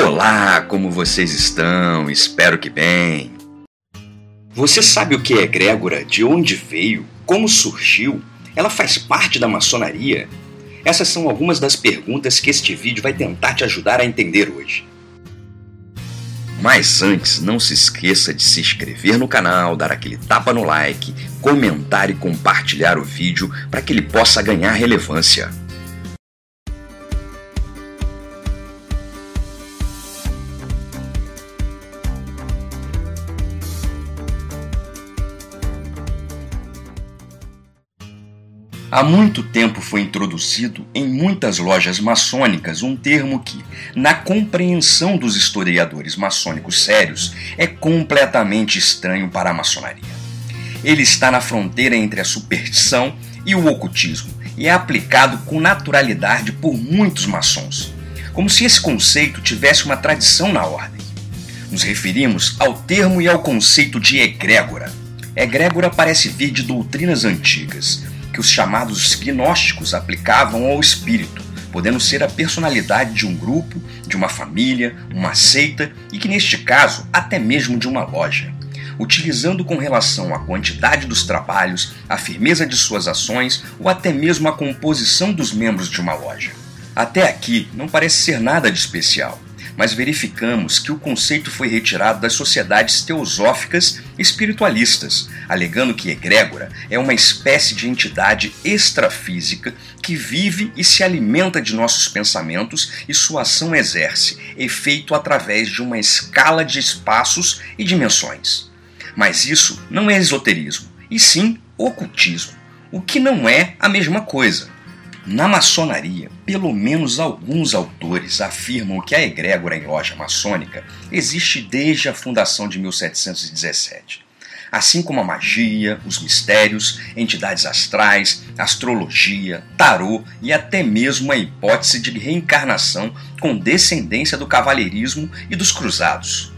Olá, como vocês estão? Espero que bem. Você sabe o que é egrégora? De onde veio? Como surgiu? Ela faz parte da maçonaria? Essas são algumas das perguntas que este vídeo vai tentar te ajudar a entender hoje. Mas antes, não se esqueça de se inscrever no canal, dar aquele tapa no like, comentar e compartilhar o vídeo para que ele possa ganhar relevância. Há muito tempo foi introduzido em muitas lojas maçônicas um termo que, na compreensão dos historiadores maçônicos sérios, é completamente estranho para a maçonaria. Ele está na fronteira entre a superstição e o ocultismo e é aplicado com naturalidade por muitos maçons, como se esse conceito tivesse uma tradição na ordem. Nos referimos ao termo e ao conceito de egrégora. Egrégora parece vir de doutrinas antigas que os chamados gnósticos aplicavam ao espírito, podendo ser a personalidade de um grupo, de uma família, uma seita e que, neste caso, até mesmo de uma loja. Utilizando com relação à quantidade dos trabalhos, a firmeza de suas ações ou até mesmo a composição dos membros de uma loja. Até aqui não parece ser nada de especial mas verificamos que o conceito foi retirado das sociedades teosóficas espiritualistas, alegando que egrégora é uma espécie de entidade extrafísica que vive e se alimenta de nossos pensamentos e sua ação exerce efeito através de uma escala de espaços e dimensões. Mas isso não é esoterismo, e sim ocultismo, o que não é a mesma coisa. Na maçonaria, pelo menos alguns autores afirmam que a egrégora em loja maçônica existe desde a fundação de 1717. Assim como a magia, os mistérios, entidades astrais, astrologia, tarô e até mesmo a hipótese de reencarnação com descendência do cavalheirismo e dos cruzados.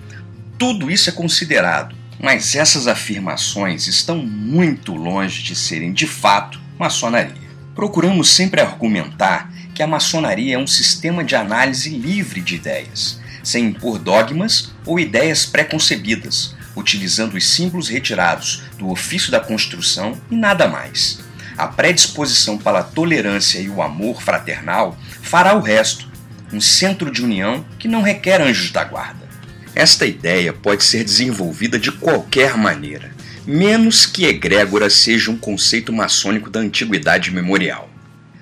Tudo isso é considerado, mas essas afirmações estão muito longe de serem de fato maçonaria. Procuramos sempre argumentar que a maçonaria é um sistema de análise livre de ideias, sem impor dogmas ou ideias preconcebidas, utilizando os símbolos retirados do ofício da construção e nada mais. A predisposição para a tolerância e o amor fraternal fará o resto, um centro de união que não requer anjos da guarda. Esta ideia pode ser desenvolvida de qualquer maneira, menos que egrégora seja um conceito maçônico da antiguidade memorial.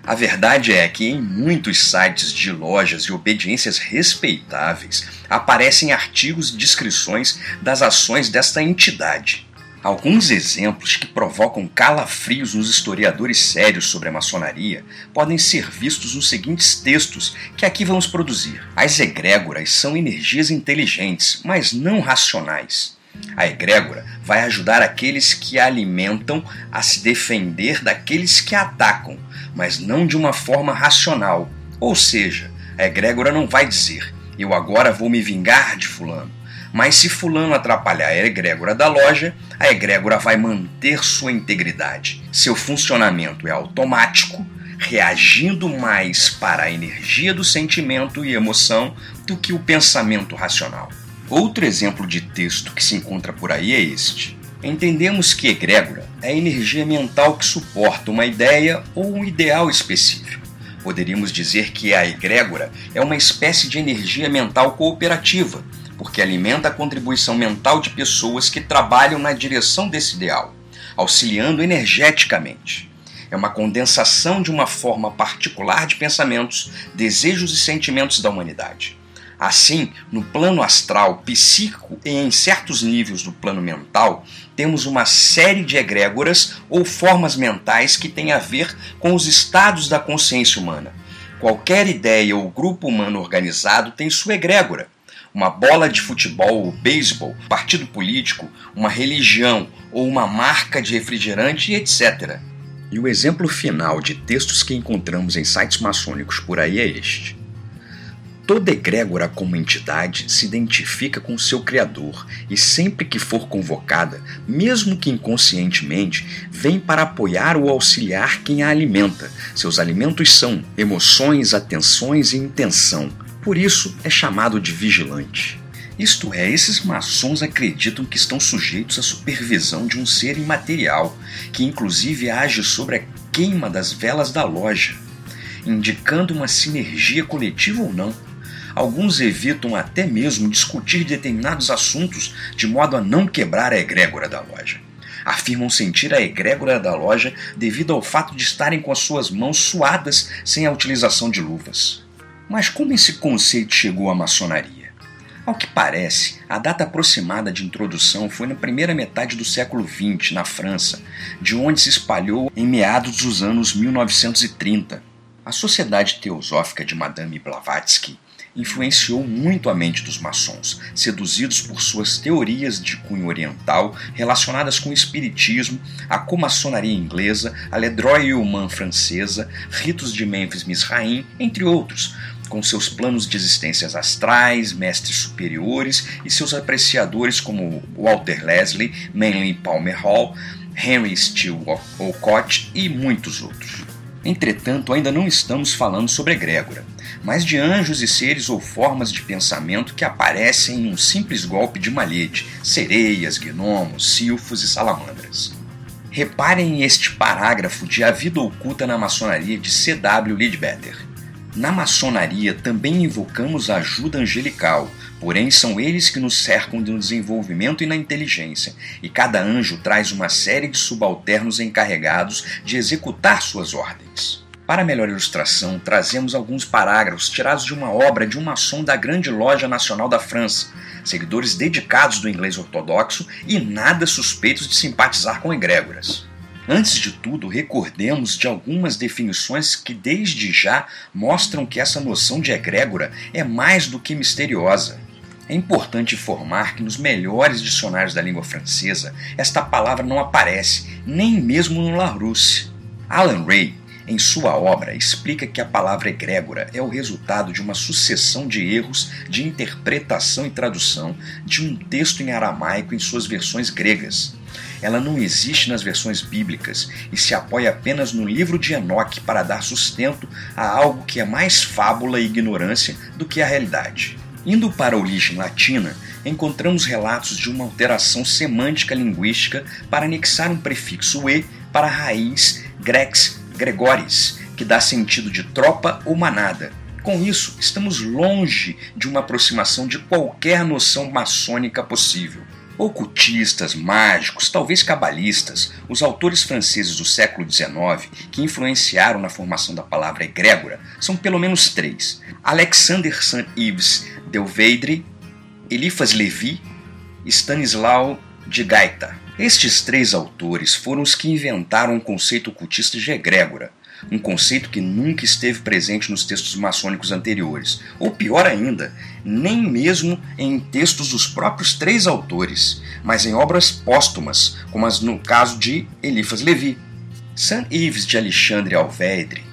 A verdade é que em muitos sites de lojas e obediências respeitáveis aparecem artigos e descrições das ações desta entidade. Alguns exemplos que provocam calafrios nos historiadores sérios sobre a maçonaria podem ser vistos nos seguintes textos que aqui vamos produzir. As egrégoras são energias inteligentes, mas não racionais. A egrégora vai ajudar aqueles que a alimentam a se defender daqueles que a atacam, mas não de uma forma racional. Ou seja, a egrégora não vai dizer: eu agora vou me vingar de Fulano. Mas se Fulano atrapalhar a egrégora da loja, a egrégora vai manter sua integridade. Seu funcionamento é automático, reagindo mais para a energia do sentimento e emoção do que o pensamento racional. Outro exemplo de texto que se encontra por aí é este. Entendemos que egrégora é a energia mental que suporta uma ideia ou um ideal específico. Poderíamos dizer que a egrégora é uma espécie de energia mental cooperativa, porque alimenta a contribuição mental de pessoas que trabalham na direção desse ideal, auxiliando energeticamente. É uma condensação de uma forma particular de pensamentos, desejos e sentimentos da humanidade. Assim, no plano astral, psíquico e em certos níveis do plano mental, temos uma série de egrégoras ou formas mentais que têm a ver com os estados da consciência humana. Qualquer ideia ou grupo humano organizado tem sua egrégora. Uma bola de futebol ou beisebol, partido político, uma religião ou uma marca de refrigerante, etc. E o exemplo final de textos que encontramos em sites maçônicos por aí é este. Toda egrégora como entidade se identifica com seu Criador e sempre que for convocada, mesmo que inconscientemente, vem para apoiar ou auxiliar quem a alimenta. Seus alimentos são emoções, atenções e intenção. Por isso é chamado de vigilante. Isto é, esses maçons acreditam que estão sujeitos à supervisão de um ser imaterial, que inclusive age sobre a queima das velas da loja, indicando uma sinergia coletiva ou não. Alguns evitam até mesmo discutir determinados assuntos de modo a não quebrar a egrégora da loja. Afirmam sentir a egrégora da loja devido ao fato de estarem com as suas mãos suadas sem a utilização de luvas. Mas como esse conceito chegou à maçonaria? Ao que parece, a data aproximada de introdução foi na primeira metade do século XX, na França, de onde se espalhou em meados dos anos 1930. A Sociedade Teosófica de Madame Blavatsky influenciou muito a mente dos maçons, seduzidos por suas teorias de cunho oriental relacionadas com o espiritismo, a comaçonaria inglesa, a Ledroit Humain francesa, ritos de Memphis Misraim, entre outros, com seus planos de existências astrais, mestres superiores e seus apreciadores como Walter Leslie, Manly Palmer Hall, Henry Steele Olcott e muitos outros. Entretanto, ainda não estamos falando sobre egrégora, mas de anjos e seres ou formas de pensamento que aparecem em um simples golpe de malhete, sereias, gnomos, silfos e salamandras. Reparem este parágrafo de A Vida Oculta na Maçonaria de C.W. Leadbetter. Na maçonaria também invocamos a ajuda angelical, porém são eles que nos cercam no desenvolvimento e na inteligência, e cada anjo traz uma série de subalternos encarregados de executar suas ordens. Para melhor ilustração, trazemos alguns parágrafos tirados de uma obra de um maçom da Grande Loja Nacional da França, seguidores dedicados do inglês ortodoxo e nada suspeitos de simpatizar com egrégoras. Antes de tudo, recordemos de algumas definições que desde já mostram que essa noção de egrégora é mais do que misteriosa. É importante informar que nos melhores dicionários da língua francesa esta palavra não aparece, nem mesmo no Larousse. Alan Ray, em sua obra, explica que a palavra egrégora é o resultado de uma sucessão de erros de interpretação e tradução de um texto em aramaico em suas versões gregas. Ela não existe nas versões bíblicas e se apoia apenas no livro de Enoque para dar sustento a algo que é mais fábula e ignorância do que a realidade. Indo para a origem latina, encontramos relatos de uma alteração semântica linguística para anexar um prefixo e para a raiz grex gregoris, que dá sentido de tropa ou manada. Com isso, estamos longe de uma aproximação de qualquer noção maçônica possível. Ocultistas, mágicos, talvez cabalistas, os autores franceses do século XIX que influenciaram na formação da palavra egrégora são pelo menos três: Alexander Saint-Yves Delveidre, Eliphas Levi e de Gaita. Estes três autores foram os que inventaram o conceito ocultista de egrégora, um conceito que nunca esteve presente nos textos maçônicos anteriores, ou pior ainda, nem mesmo em textos dos próprios três autores, mas em obras póstumas, como as no caso de Eliphas Levi. Saint Yves de Alexandre Alvedre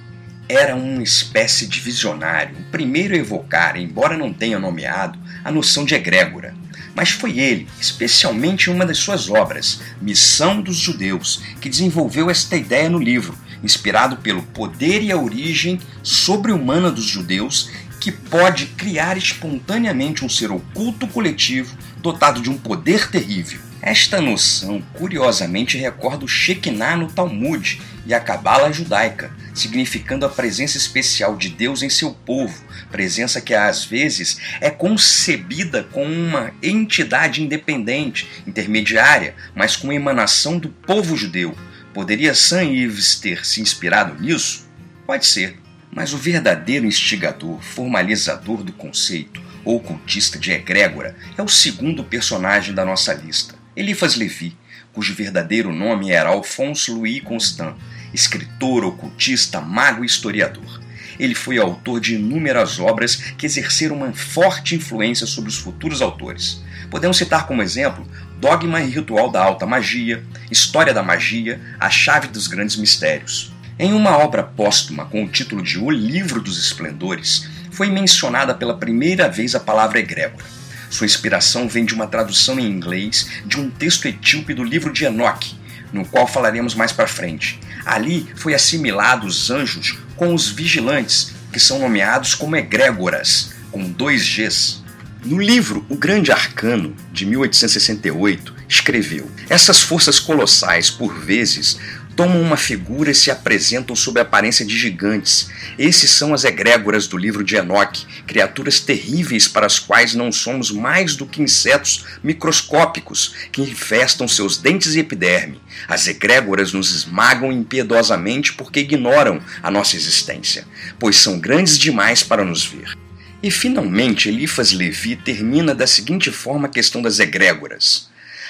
era uma espécie de visionário, o primeiro a evocar, embora não tenha nomeado, a noção de egrégora. Mas foi ele, especialmente em uma das suas obras, Missão dos Judeus, que desenvolveu esta ideia no livro, inspirado pelo poder e a origem sobre-humana dos judeus, que pode criar espontaneamente um ser oculto coletivo dotado de um poder terrível. Esta noção, curiosamente, recorda o Shekinah no Talmud e a Cabala judaica, significando a presença especial de Deus em seu povo, presença que às vezes é concebida como uma entidade independente, intermediária, mas com emanação do povo judeu, Poderia Sam Ives ter se inspirado nisso? Pode ser, mas o verdadeiro instigador, formalizador do conceito, ou cultista de egrégora, é o segundo personagem da nossa lista, Eliphas Levi, cujo verdadeiro nome era Alphonse Louis Constant, escritor, ocultista, mago e historiador. Ele foi autor de inúmeras obras que exerceram uma forte influência sobre os futuros autores. Podemos citar como exemplo Dogma e Ritual da Alta Magia, História da Magia, A Chave dos Grandes Mistérios. Em uma obra póstuma com o título de O Livro dos Esplendores, foi mencionada pela primeira vez a palavra egrégora. Sua inspiração vem de uma tradução em inglês de um texto etíope do livro de Enoque, no qual falaremos mais para frente. Ali foi assimilado os anjos com os vigilantes, que são nomeados como egrégoras, com dois Gs. No livro O Grande Arcano, de 1868, escreveu: Essas forças colossais, por vezes, tomam uma figura e se apresentam sob a aparência de gigantes. Esses são as egrégoras do livro de Enoque, criaturas terríveis para as quais não somos mais do que insetos microscópicos que infestam seus dentes e epiderme. As egrégoras nos esmagam impiedosamente porque ignoram a nossa existência, pois são grandes demais para nos ver. E finalmente Elifas Levi termina da seguinte forma a questão das egrégoras.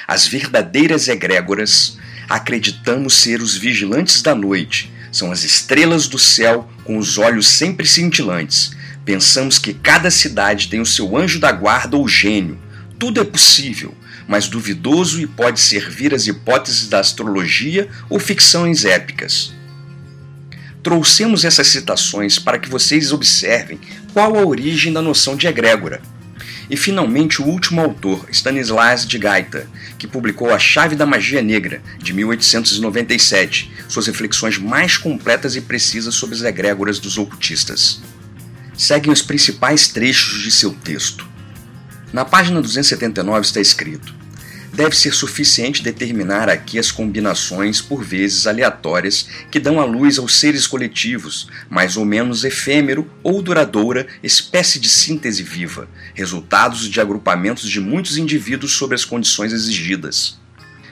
As verdadeiras egrégoras acreditamos ser os vigilantes da noite, são as estrelas do céu com os olhos sempre cintilantes. Pensamos que cada cidade tem o seu anjo da guarda ou gênio. Tudo é possível, mas duvidoso e pode servir as hipóteses da astrologia ou ficções épicas. Trouxemos essas citações para que vocês observem qual a origem da noção de egrégora e finalmente o último autor, Stanislas de Gaita, que publicou A Chave da Magia Negra, de 1897, suas reflexões mais completas e precisas sobre as egrégoras dos ocultistas. Seguem os principais trechos de seu texto. Na página 279 está escrito: deve ser suficiente determinar aqui as combinações, por vezes aleatórias, que dão à luz aos seres coletivos, mais ou menos efêmero ou duradoura espécie de síntese viva, resultados de agrupamentos de muitos indivíduos sob as condições exigidas.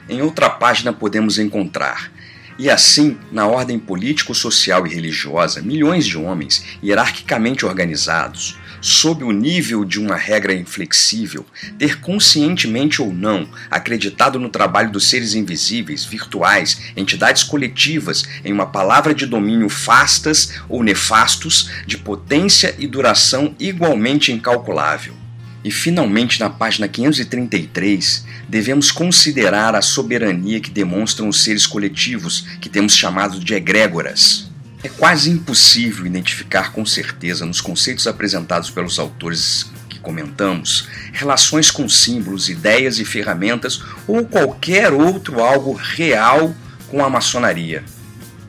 Em outra página podemos encontrar e assim, na ordem político-social e religiosa, milhões de homens, hierarquicamente organizados, sob o nível de uma regra inflexível, ter conscientemente ou não acreditado no trabalho dos seres invisíveis, virtuais, entidades coletivas, em uma palavra de domínio fastas ou nefastos, de potência e duração igualmente incalculável. E finalmente, na página 533, devemos considerar a soberania que demonstram os seres coletivos, que temos chamado de egrégoras. É quase impossível identificar com certeza nos conceitos apresentados pelos autores que comentamos relações com símbolos, ideias e ferramentas ou qualquer outro algo real com a maçonaria.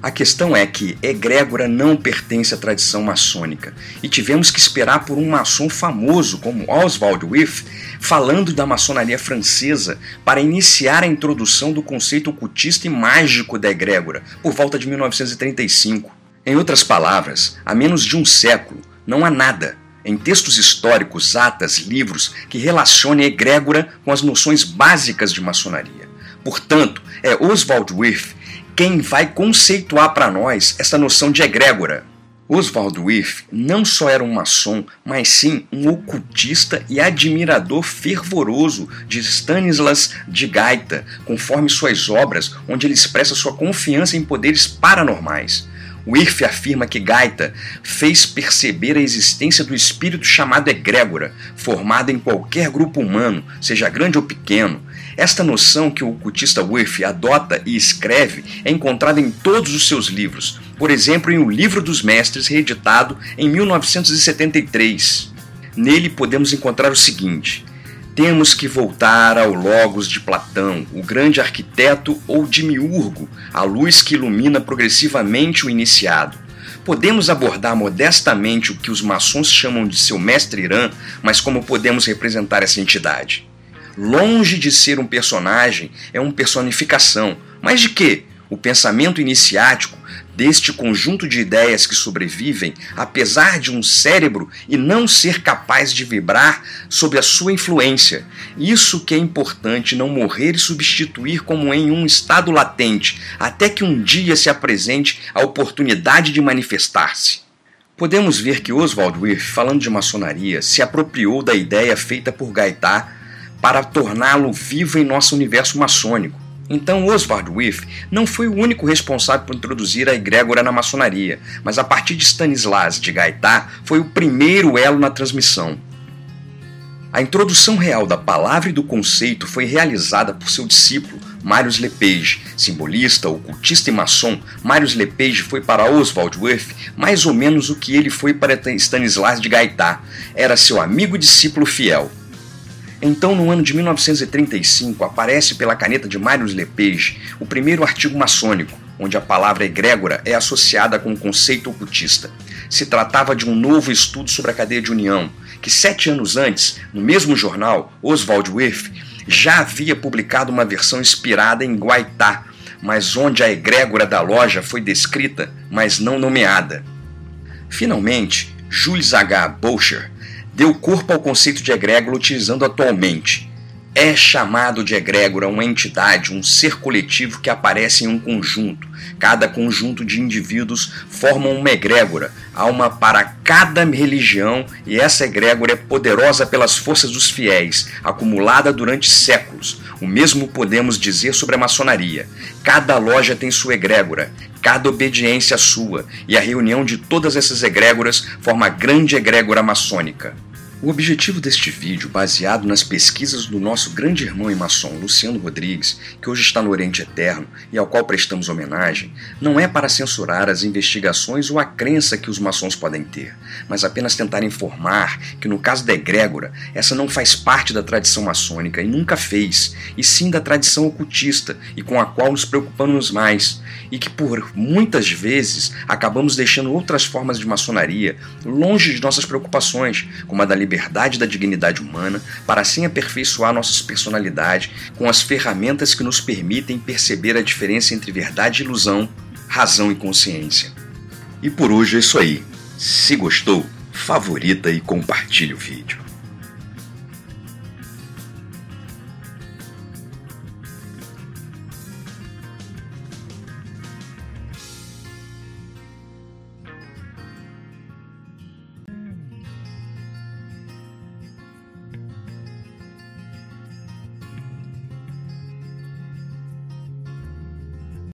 A questão é que egrégora não pertence à tradição maçônica e tivemos que esperar por um maçom famoso como Oswald Wirth falando da maçonaria francesa para iniciar a introdução do conceito ocultista e mágico da egrégora por volta de 1935. Em outras palavras, há menos de um século, não há nada, em textos históricos, atas, livros, que relacione a egrégora com as noções básicas de maçonaria. Portanto, é Oswald Wirth quem vai conceituar para nós essa noção de egrégora. Oswald Wirth não só era um maçom, mas sim um ocultista e admirador fervoroso de Stanislas de Gaita, conforme suas obras, onde ele expressa sua confiança em poderes paranormais. Wirth afirma que Gaita fez perceber a existência do espírito chamado egrégora, formado em qualquer grupo humano, seja grande ou pequeno. Esta noção que o ocultista Wirth adota e escreve é encontrada em todos os seus livros, por exemplo, em O Livro dos Mestres, reeditado em 1973. Nele podemos encontrar o seguinte: temos que voltar ao Logos de Platão, o grande arquiteto ou demiurgo, a luz que ilumina progressivamente o iniciado. Podemos abordar modestamente o que os maçons chamam de seu mestre Irã, mas como podemos representar essa entidade? Longe de ser um personagem, é uma personificação. Mas de quê? O pensamento iniciático deste conjunto de ideias que sobrevivem, apesar de um cérebro e não ser capaz de vibrar sob a sua influência. Isso que é importante, não morrer e substituir como em um estado latente, até que um dia se apresente a oportunidade de manifestar-se. Podemos ver que Oswald Wirth, falando de maçonaria, se apropriou da ideia feita por Gaetá para torná-lo vivo em nosso universo maçônico. Então Oswald Wirth não foi o único responsável por introduzir a egrégora na maçonaria, mas a partir de Stanislas de Gaetá foi o primeiro elo na transmissão. A introdução real da palavra e do conceito foi realizada por seu discípulo, Marius Lepage, simbolista, ocultista e maçom. Marius Lepage foi para Oswald Wirth mais ou menos o que ele foi para Stanislas de Gaetá. Era seu amigo e discípulo fiel. Então, no ano de 1935, aparece pela caneta de Marius Lepage o primeiro artigo maçônico, onde a palavra egrégora é associada com o conceito ocultista. Se tratava de um novo estudo sobre a cadeia de união, que sete anos antes, no mesmo jornal, Oswald Wirth já havia publicado uma versão inspirada em Guaitá, mas onde a egrégora da loja foi descrita, mas não nomeada. Finalmente, Jules H. Boucher deu corpo ao conceito de egrégora utilizando atualmente. É chamado de egrégora uma entidade, um ser coletivo que aparece em um conjunto. Cada conjunto de indivíduos forma uma egrégora, há uma para cada religião e essa egrégora é poderosa pelas forças dos fiéis, acumulada durante séculos. O mesmo podemos dizer sobre a maçonaria. Cada loja tem sua egrégora, cada obediência sua, e a reunião de todas essas egrégoras forma a grande egrégora maçônica. O objetivo deste vídeo, baseado nas pesquisas do nosso grande irmão e maçom Luciano Rodrigues, que hoje está no Oriente Eterno e ao qual prestamos homenagem, não é para censurar as investigações ou a crença que os maçons podem ter, mas apenas tentar informar que no caso da egrégora, essa não faz parte da tradição maçônica e nunca fez, e sim da tradição ocultista e com a qual nos preocupamos mais, e que por muitas vezes acabamos deixando outras formas de maçonaria longe de nossas preocupações, como a da liberdade liberdade da dignidade humana, para assim aperfeiçoar nossa personalidade com as ferramentas que nos permitem perceber a diferença entre verdade e ilusão, razão e consciência. E por hoje é isso aí. Se gostou, favorita e compartilhe o vídeo.